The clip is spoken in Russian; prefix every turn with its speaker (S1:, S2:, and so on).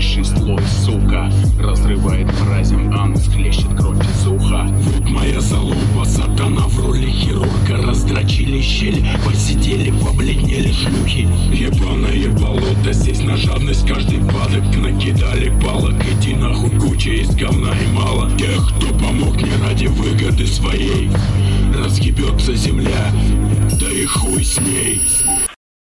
S1: высший слой, сука? Разрывает мразем анус, хлещет кровь из уха. Вот моя залупа, сатана в роли хирурга. Раздрочили щель, посидели, побледнели шлюхи. Ебаное болото, здесь на жадность каждый падок. Накидали палок, иди нахуй куча из говна и мало. Тех, кто помог не ради выгоды своей. Разгибется земля, да и хуй с ней.